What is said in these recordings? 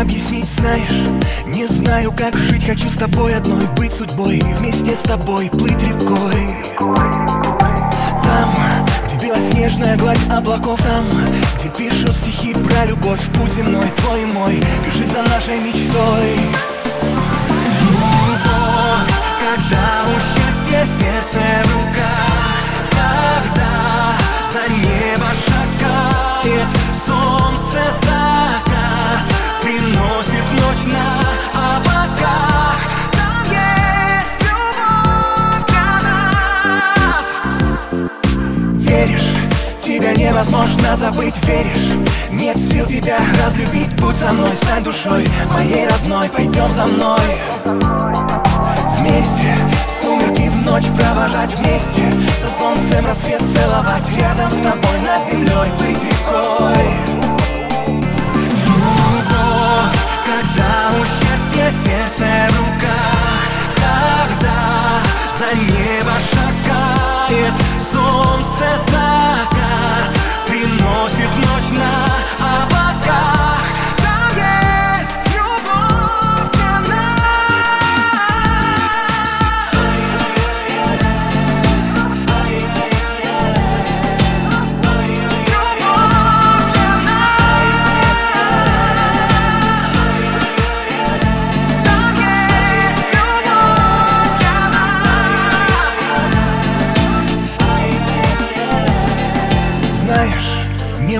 объяснить, знаешь? Не знаю, как жить, хочу с тобой одной Быть судьбой, вместе с тобой плыть рекой. Там, где белоснежная гладь облаков Там, где пишут стихи про любовь Путь земной, твой и мой, бежит за нашей мечтой. Любовь, когда у счастья сердце невозможно забыть, веришь? Нет сил тебя разлюбить, будь со мной, стань душой Моей родной, пойдем за мной. Вместе, сумерки в ночь провожать вместе За солнцем рассвет целовать Рядом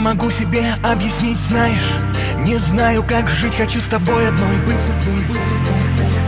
могу себе объяснить, знаешь Не знаю, как жить, хочу с тобой одной быть судьбой, быть судьбой.